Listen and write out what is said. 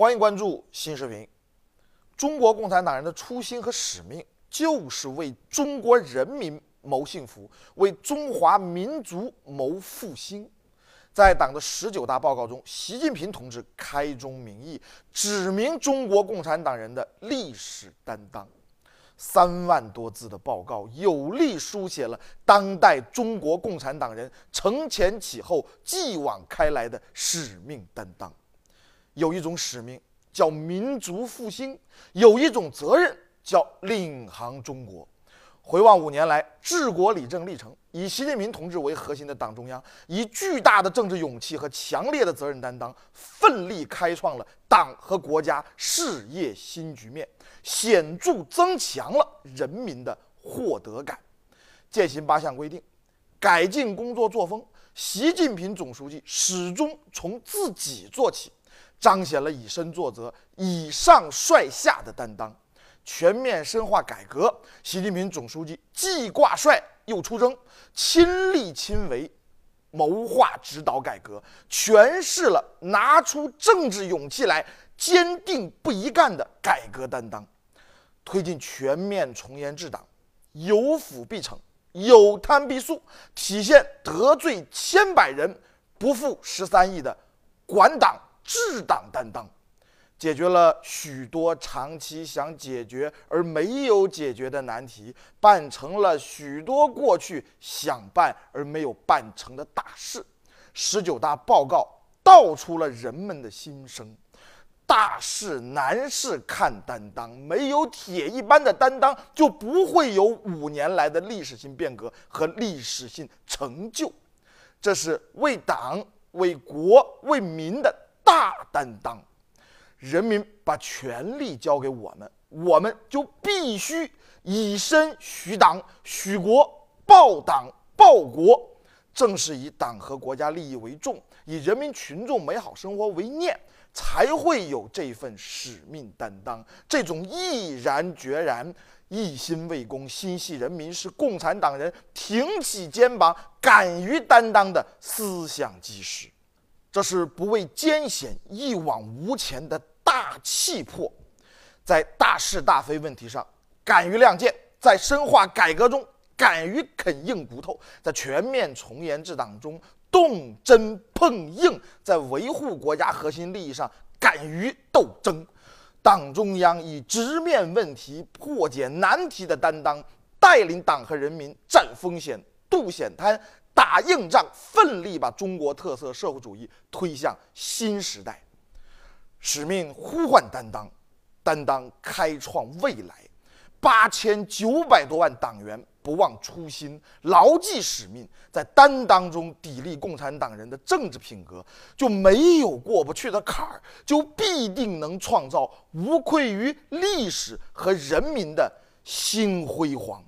欢迎关注新视频。中国共产党人的初心和使命就是为中国人民谋幸福，为中华民族谋复兴。在党的十九大报告中，习近平同志开宗明义，指明中国共产党人的历史担当。三万多字的报告，有力书写了当代中国共产党人承前启后、继往开来的使命担当。有一种使命叫民族复兴，有一种责任叫领航中国。回望五年来治国理政历程，以习近平同志为核心的党中央，以巨大的政治勇气和强烈的责任担当，奋力开创了党和国家事业新局面，显著增强了人民的获得感。践行八项规定，改进工作作风，习近平总书记始终从自己做起，彰显了以身作则、以上率下的担当。全面深化改革，习近平总书记既挂帅又出征，亲力亲为，谋划指导改革，诠释了拿出政治勇气来，坚定不移干的改革担当。推进全面从严治党，有腐必惩，有贪必肃，体现得罪千百人，不负十三亿的管党治党担当。解决了许多长期想解决而没有解决的难题，办成了许多过去想办而没有办成的大事。十九大报告道出了人们的心声：大事难事看担当，没有铁一般的担当，就不会有五年来的历史性变革和历史性成就。这是为党、为国、为民的大担当。人民把权力交给我们，我们就必须以身许党、许国、报党、报国。正是以党和国家利益为重，以人民群众美好生活为念，才会有这份使命担当。这种毅然决然、一心为公、心系人民，是共产党人挺起肩膀、敢于担当的思想基石。这是不畏艰险、一往无前的。大气魄，在大是大非问题上敢于亮剑，在深化改革中敢于啃硬骨头，在全面从严治党中动真碰硬，在维护国家核心利益上敢于斗争。党中央以直面问题、破解难题的担当，带领党和人民战风险、渡险滩、打硬仗，奋力把中国特色社会主义推向新时代。使命呼唤担当，担当开创未来。八千九百多万党员不忘初心，牢记使命，在担当中砥砺共产党人的政治品格，就没有过不去的坎儿，就必定能创造无愧于历史和人民的新辉煌。